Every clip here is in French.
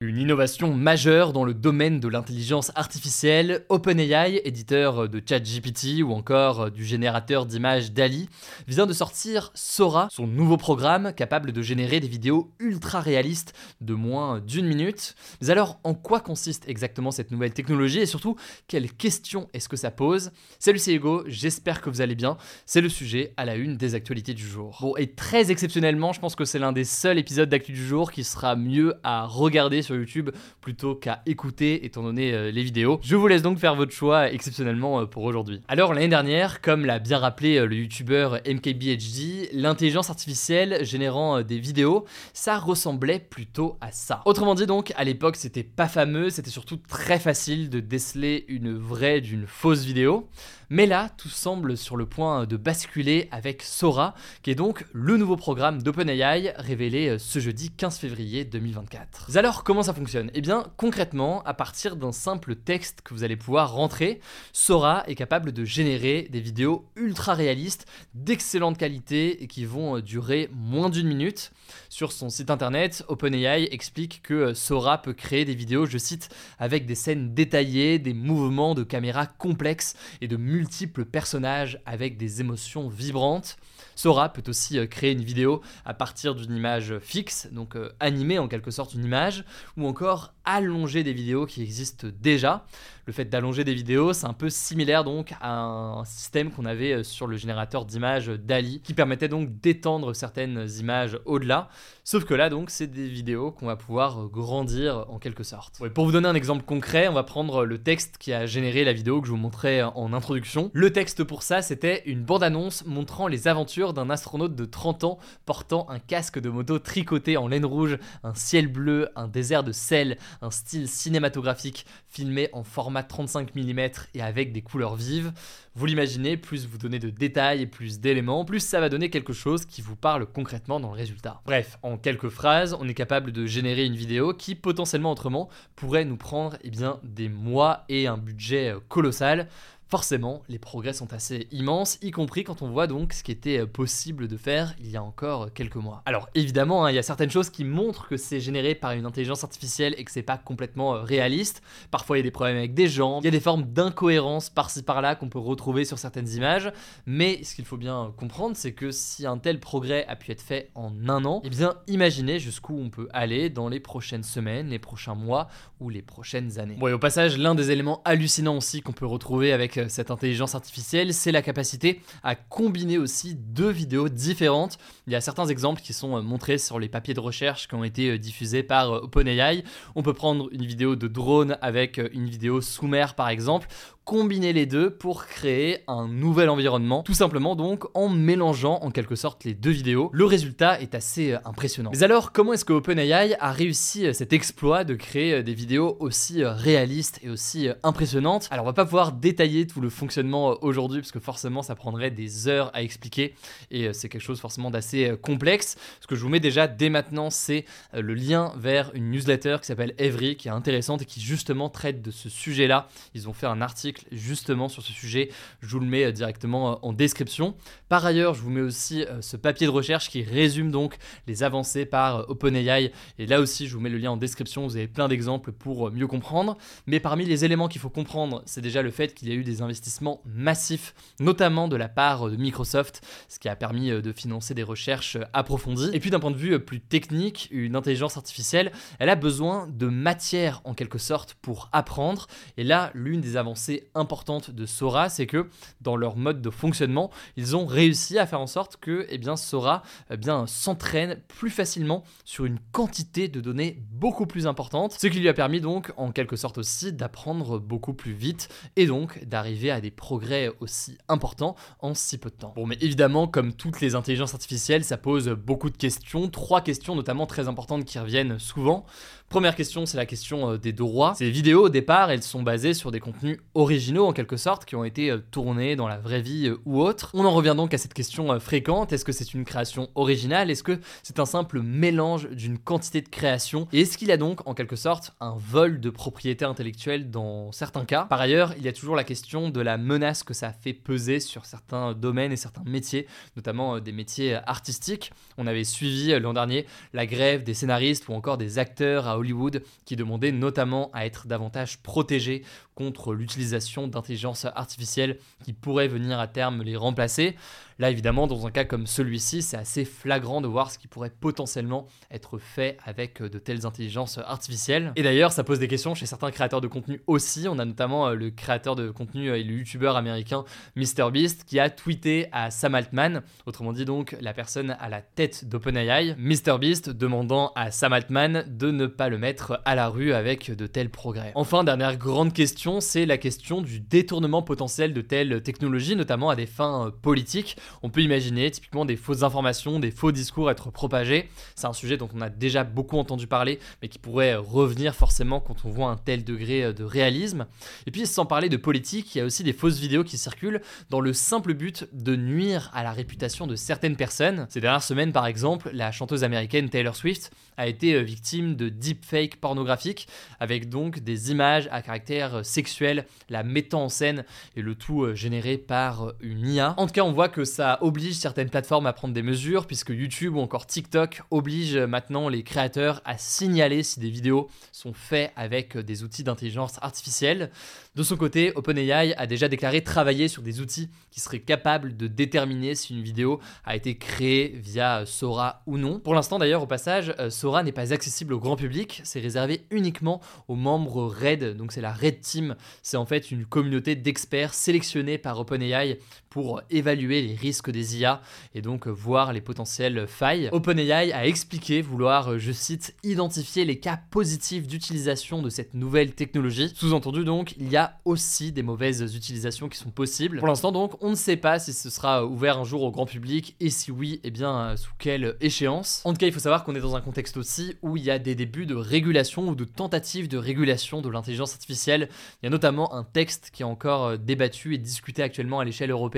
Une innovation majeure dans le domaine de l'intelligence artificielle, OpenAI, éditeur de ChatGPT ou encore du générateur d'images DALI, vient de sortir Sora, son nouveau programme capable de générer des vidéos ultra réalistes de moins d'une minute. Mais alors, en quoi consiste exactement cette nouvelle technologie et surtout, quelles questions est-ce que ça pose? Salut, c'est Hugo, j'espère que vous allez bien. C'est le sujet à la une des actualités du jour. Bon, et très exceptionnellement, je pense que c'est l'un des seuls épisodes d'actu du jour qui sera mieux à regarder sur YouTube plutôt qu'à écouter étant donné euh, les vidéos. Je vous laisse donc faire votre choix exceptionnellement euh, pour aujourd'hui. Alors l'année dernière, comme l'a bien rappelé euh, le youtubeur MKBHD, l'intelligence artificielle générant des vidéos, ça ressemblait plutôt à ça. Autrement dit donc, à l'époque c'était pas fameux, c'était surtout très facile de déceler une vraie d'une fausse vidéo. Mais là, tout semble sur le point de basculer avec Sora, qui est donc le nouveau programme d'OpenAI révélé ce jeudi 15 février 2024. Alors, comment ça fonctionne Eh bien, concrètement, à partir d'un simple texte que vous allez pouvoir rentrer, Sora est capable de générer des vidéos ultra réalistes, d'excellente qualité et qui vont euh, durer moins d'une minute. Sur son site internet, OpenAI explique que euh, Sora peut créer des vidéos, je cite, avec des scènes détaillées, des mouvements de caméra complexes et de multiples personnages avec des émotions vibrantes. Sora peut aussi euh, créer une vidéo à partir d'une image fixe, donc animer en quelque sorte une image, ou encore allonger des vidéos qui existent déjà. Le fait d'allonger des vidéos, c'est un peu similaire donc à un système qu'on avait euh, sur le générateur d'images DALI, qui permettait donc d'étendre certaines images au-delà. Sauf que là donc, c'est des vidéos qu'on va pouvoir grandir en quelque sorte. pour vous donner un exemple concret, on va prendre le texte qui a généré la vidéo que je vous montrais en introduction. Le texte pour ça, c'était une bande-annonce montrant les aventures d'un astronaute de 30 ans portant un casque de moto tricoté en laine rouge, un ciel bleu, un désert de sel, un style cinématographique filmé en format 35 mm et avec des couleurs vives. Vous l'imaginez, plus vous donnez de détails et plus d'éléments, plus ça va donner quelque chose qui vous parle concrètement dans le résultat. Bref, en quelques phrases, on est capable de générer une vidéo qui potentiellement autrement pourrait nous prendre eh bien, des mois et un budget euh, colossal. Forcément, les progrès sont assez immenses, y compris quand on voit donc ce qui était euh, possible de faire il y a encore quelques mois. Alors évidemment, hein, il y a certaines choses qui montrent que c'est généré par une intelligence artificielle et que c'est pas complètement euh, réaliste. Parfois il y a des problèmes avec des gens, il y a des formes d'incohérence par-ci par-là qu'on peut retrouver sur certaines images, mais ce qu'il faut bien comprendre, c'est que si un tel progrès a pu être fait en un an, eh bien imaginez jusqu'où on peut aller dans les prochaines semaines, les prochains mois ou les prochaines années. Bon et au passage, l'un des éléments hallucinants aussi qu'on peut retrouver avec euh, cette intelligence artificielle, c'est la capacité à combiner aussi deux vidéos différentes. Il y a certains exemples qui sont euh, montrés sur les papiers de recherche qui ont été euh, diffusés par OpenAI. On peut prendre une vidéo de drone avec une vidéo sous mer par exemple, combiner les deux pour créer un nouvel environnement, tout simplement donc en mélangeant en quelque sorte les deux vidéos. Le résultat est assez euh, impressionnant. Mais alors, comment est-ce que OpenAI a réussi euh, cet exploit de créer euh, des vidéos aussi réalistes et aussi impressionnantes? Alors, on va pas pouvoir détailler tout le fonctionnement aujourd'hui parce que forcément ça prendrait des heures à expliquer et c'est quelque chose forcément d'assez complexe. Ce que je vous mets déjà dès maintenant, c'est le lien vers une newsletter qui s'appelle Every qui est intéressante et qui justement traite de ce sujet-là. Ils ont fait un article justement sur ce sujet. Je vous le mets euh, directement euh, en description. Par ailleurs, je vous mets aussi euh, ce papier de recherche qui résume donc les avancées par OpenAI. Et là aussi, je vous mets le lien en description. Vous avez plein d'exemples pour mieux comprendre. Mais parmi les éléments qu'il faut comprendre, c'est déjà le fait qu'il y a eu des investissements massifs, notamment de la part de Microsoft, ce qui a permis de financer des recherches approfondies. Et puis d'un point de vue plus technique, une intelligence artificielle, elle a besoin de matière en quelque sorte pour apprendre. Et là, l'une des avancées importante de Sora, c'est que dans leur mode de fonctionnement, ils ont réussi à faire en sorte que eh bien, Sora eh s'entraîne plus facilement sur une quantité de données beaucoup plus importante, ce qui lui a permis donc en quelque sorte aussi d'apprendre beaucoup plus vite et donc d'arriver à des progrès aussi importants en si peu de temps. Bon, mais évidemment, comme toutes les intelligences artificielles, ça pose beaucoup de questions, trois questions notamment très importantes qui reviennent souvent. Première question, c'est la question euh, des droits. Ces vidéos, au départ, elles sont basées sur des contenus originaux, en quelque sorte, qui ont été euh, tournés dans la vraie vie euh, ou autre. On en revient donc à cette question fréquente. Est-ce que c'est une création originale? Est-ce que c'est un simple mélange d'une quantité de créations Et est-ce qu'il y a donc, en quelque sorte, un vol de propriété intellectuelle dans certains cas? Par ailleurs, il y a toujours la question de la menace que ça fait peser sur certains domaines et certains métiers, notamment des métiers artistiques. On avait suivi l'an dernier la grève des scénaristes ou encore des acteurs à Hollywood qui demandait notamment à être davantage protégés contre l'utilisation d'intelligence artificielle qui pourrait venir à terme les remplacer. Là, évidemment, dans un cas comme celui-ci, c'est assez flagrant de voir ce qui pourrait potentiellement être fait avec de telles intelligences artificielles. Et d'ailleurs, ça pose des questions chez certains créateurs de contenu aussi. On a notamment euh, le créateur de contenu et le youtubeur américain MrBeast qui a tweeté à Sam Altman, autrement dit donc la personne à la tête d'OpenAI, MrBeast demandant à Sam Altman de ne pas le mettre à la rue avec de tels progrès. Enfin, dernière grande question, c'est la question du détournement potentiel de telles technologies, notamment à des fins politiques on peut imaginer typiquement des fausses informations, des faux discours être propagés. C'est un sujet dont on a déjà beaucoup entendu parler, mais qui pourrait revenir forcément quand on voit un tel degré euh, de réalisme. Et puis sans parler de politique, il y a aussi des fausses vidéos qui circulent dans le simple but de nuire à la réputation de certaines personnes. Ces dernières semaines par exemple, la chanteuse américaine Taylor Swift a été euh, victime de deepfakes pornographiques, avec donc des images à caractère euh, sexuel, la mettant en scène et le tout généré par une IA. En tout cas, on voit que ça oblige certaines plateformes à prendre des mesures, puisque YouTube ou encore TikTok obligent maintenant les créateurs à signaler si des vidéos sont faites avec des outils d'intelligence artificielle. De son côté, OpenAI a déjà déclaré travailler sur des outils qui seraient capables de déterminer si une vidéo a été créée via Sora ou non. Pour l'instant d'ailleurs, au passage, euh, Sora n'est pas accessible au grand public, c'est réservé uniquement aux membres RAID, donc c'est la RAID Team, c'est en fait une communauté d'experts sélectionnés par OpenAI pour évaluer les risques des IA et donc voir les potentielles failles. OpenAI a expliqué vouloir, je cite, identifier les cas positifs d'utilisation de cette nouvelle technologie. Sous-entendu donc, il y a aussi des mauvaises utilisations qui sont possibles. Pour l'instant donc, on ne sait pas si ce sera ouvert un jour au grand public et si oui, eh bien sous quelle échéance. En tout cas, il faut savoir qu'on est dans un contexte aussi où il y a des débuts de régulation ou de tentatives de régulation de l'intelligence artificielle. Il y a notamment un texte qui est encore débattu et discuté actuellement à l'échelle européenne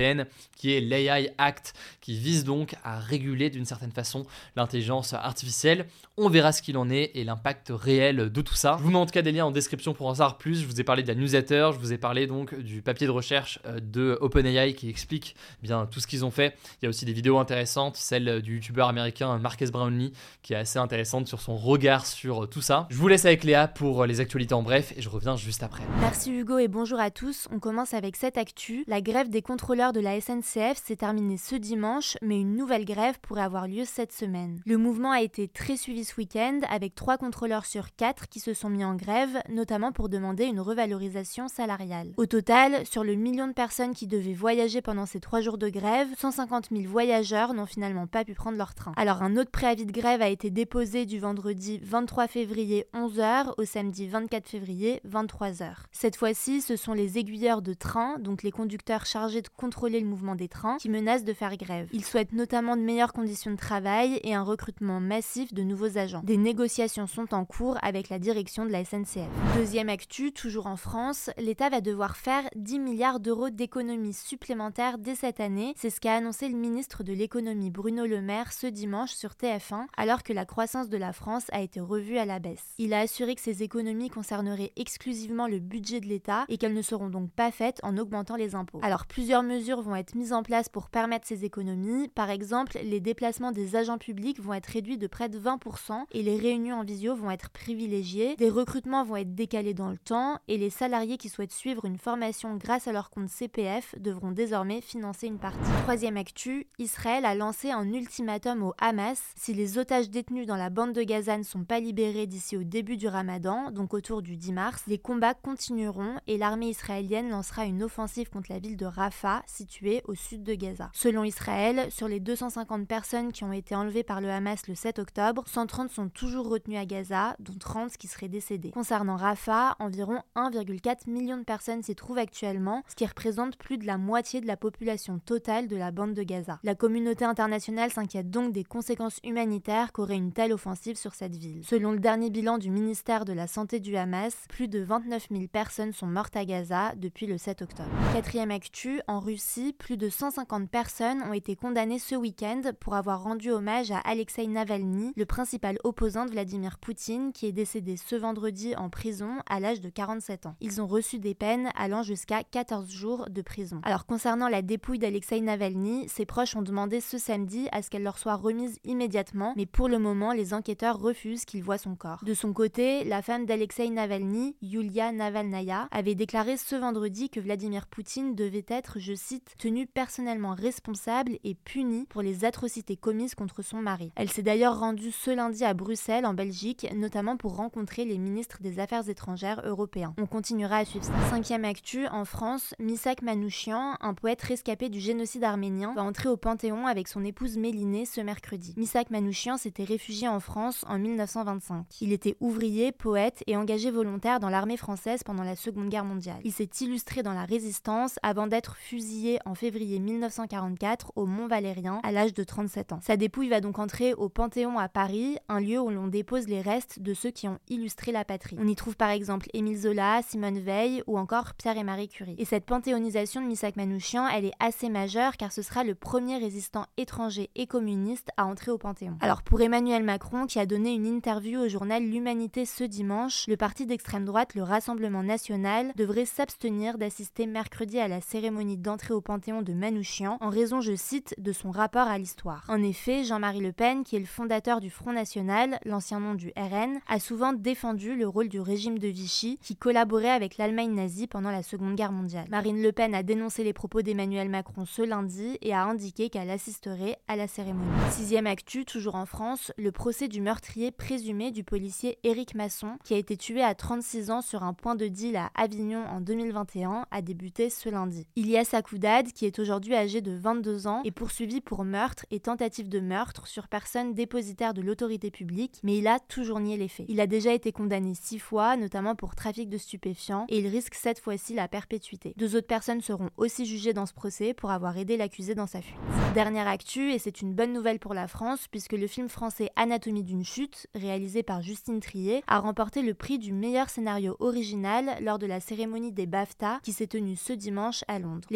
qui est l'AI Act, qui vise donc à réguler d'une certaine façon l'intelligence artificielle. On verra ce qu'il en est et l'impact réel de tout ça. Je vous mets en tout cas des liens en description pour en savoir plus. Je vous ai parlé de la newsletter, je vous ai parlé donc du papier de recherche euh, de OpenAI qui explique bien tout ce qu'ils ont fait. Il y a aussi des vidéos intéressantes, celle du youtubeur américain Marques Brownlee qui est assez intéressante sur son regard sur tout ça. Je vous laisse avec Léa pour les actualités en bref et je reviens juste après. Merci Hugo et bonjour à tous. On commence avec cette actu. La grève des contrôleurs de la SNCF s'est terminée ce dimanche, mais une nouvelle grève pourrait avoir lieu cette semaine. Le mouvement a été très suivi ce week-end, avec trois contrôleurs sur quatre qui se sont mis en grève, notamment pour demander une revalorisation salariale. Au total, sur le million de personnes qui devaient voyager pendant ces trois jours de grève, 150 000 voyageurs n'ont finalement pas pu prendre leur train. Alors un autre préavis de grève a été déposé du vendredi 23 février 11h au samedi 24 février 23h. Cette fois-ci, ce sont les aiguilleurs de train, donc les conducteurs chargés de contrôler le mouvement des trains, qui menacent de faire grève. Ils souhaitent notamment de meilleures conditions de travail et un recrutement massif de nouveaux agents. Des négociations sont en cours avec la direction de la SNCF. Deuxième actu, toujours en France, l'État va devoir faire 10 milliards d'euros d'économies supplémentaires dès cette année. C'est ce qu'a annoncé le ministre de l'économie Bruno Le Maire ce dimanche sur TF1, alors que la croissance de la France a été revue à la baisse. Il a assuré que ces économies concerneraient exclusivement le budget de l'État et qu'elles ne seront donc pas faites en augmentant les impôts. Alors plusieurs mesures vont être mises en place pour permettre ces économies. Par exemple, les déplacements des agents publics vont être réduits de près de 20% et les réunions en visio vont être privilégiées. Des recrutements vont être décalés dans le temps et les salariés qui souhaitent suivre une formation grâce à leur compte CPF devront désormais financer une partie. Troisième actu, Israël a lancé un ultimatum au Hamas. Si les otages détenus dans la bande de Gaza ne sont pas libérés d'ici au début du ramadan, donc autour du 10 mars, les combats continueront et l'armée israélienne lancera une offensive contre la ville de Rafah, située au sud de Gaza. Selon Israël, sur les 250 personnes qui ont été enlevées par le Hamas le 7 octobre, 130 sont toujours retenues à Gaza, dont 30 qui seraient décédés. Concernant Rafah, environ 1,4 million de personnes s'y trouvent actuellement, ce qui représente plus de la moitié de la population totale de la bande de Gaza. La communauté internationale s'inquiète donc des conséquences humanitaires qu'aurait une telle offensive sur cette ville. Selon le dernier bilan du ministère de la Santé du Hamas, plus de 29 000 personnes sont mortes à Gaza depuis le 7 octobre. Quatrième actu, en Russie, plus de 150 personnes ont été condamnées ce week-end pour avoir rendu hommage à Alexei Navalny, le principal opposant de Vladimir Poutine, qui est décédé ce vendredi en prison à l'âge de 47 ans. Ils ont reçu des peines allant jusqu'à 14 jours de prison. Alors concernant la dépouille d'Alexei Navalny, ses proches ont demandé ce samedi à ce qu'elle leur soit remise immédiatement, mais pour le moment, les enquêteurs refusent qu'ils voient son corps. De son côté, la femme d'Alexei Navalny, Yulia Navalnaya, avait déclaré ce vendredi que Vladimir Poutine devait être, je cite, tenu personnellement responsable et puni pour les atrocités commises contre son mari. Elle s'est d'ailleurs rendue ce lundi à Bruxelles, en Belgique, notamment pour rencontrer les ministres des Affaires étrangères européens. On continuera à suivre ça. Cinquième actu, en France, Misak Manouchian, un poète rescapé du génocide arménien, va entrer au Panthéon avec son épouse Mélinée ce mercredi. Misak Manouchian s'était réfugié en France en 1925. Il était ouvrier, poète et engagé volontaire dans l'armée française pendant la Seconde Guerre mondiale. Il s'est illustré dans la résistance avant d'être fusillé en février 1944 au Mont Valérien à l'âge de 37 ans. Sa dépouille va donc entrer au Panthéon à Paris, un lieu où l'on dépose les restes de ceux qui ont illustré la patrie. On y trouve par exemple Émile Zola, Simone Veil ou encore Pierre et Marie Curie. Et cette panthéonisation de Misak Manouchian, elle est assez majeure car ce sera le premier résistant étranger et communiste à entrer au Panthéon. Alors pour Emmanuel Macron, qui a donné une interview au journal L'Humanité ce dimanche, le parti d'extrême droite, le Rassemblement national, devrait s'abstenir d'assister mercredi à la cérémonie d'entrée au Panthéon de Manouchian en raison, je cite, de son rapport à l'histoire. En effet, Jean-Marie Le Pen, qui est le fondateur du Front National, l'ancien nom du RN, a souvent défendu le rôle du régime de Vichy qui collaborait avec l'Allemagne nazie pendant la Seconde Guerre mondiale. Marine Le Pen a dénoncé les propos d'Emmanuel Macron ce lundi et a indiqué qu'elle assisterait à la cérémonie. Sixième actu, toujours en France, le procès du meurtrier présumé du policier Éric Masson, qui a été tué à 36 ans sur un point de deal à Avignon en 2021, a débuté ce lundi. Ilias Akoudad, qui est aujourd'hui âgé de 22 ans, est poursuivi pour meurtre et tentative de meurtre sur personne dépositaire de l'autorité publique, mais il a toujours nié les faits. Il a déjà été condamné six fois, notamment pour trafic de stupéfiants, et il risque cette fois-ci la perpétuité. Deux autres personnes seront aussi jugées dans ce procès pour avoir aidé l'accusé dans sa fuite. Dernière actu, et c'est une bonne nouvelle pour la France, puisque le film français Anatomie d'une chute, réalisé par Justine Trier, a remporté le prix du meilleur scénario original lors de la cérémonie des BAFTA qui s'est tenue ce dimanche à Londres.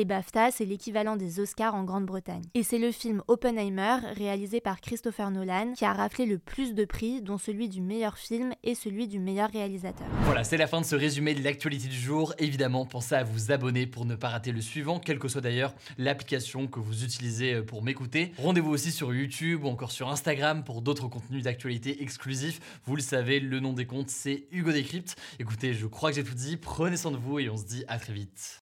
C'est l'équivalent des Oscars en Grande-Bretagne. Et c'est le film Oppenheimer, réalisé par Christopher Nolan, qui a raflé le plus de prix, dont celui du meilleur film et celui du meilleur réalisateur. Voilà, c'est la fin de ce résumé de l'actualité du jour. Évidemment, pensez à vous abonner pour ne pas rater le suivant, quelle que soit d'ailleurs l'application que vous utilisez pour m'écouter. Rendez-vous aussi sur YouTube ou encore sur Instagram pour d'autres contenus d'actualité exclusifs. Vous le savez, le nom des comptes, c'est Hugo Décrypte. Écoutez, je crois que j'ai tout dit. Prenez soin de vous et on se dit à très vite.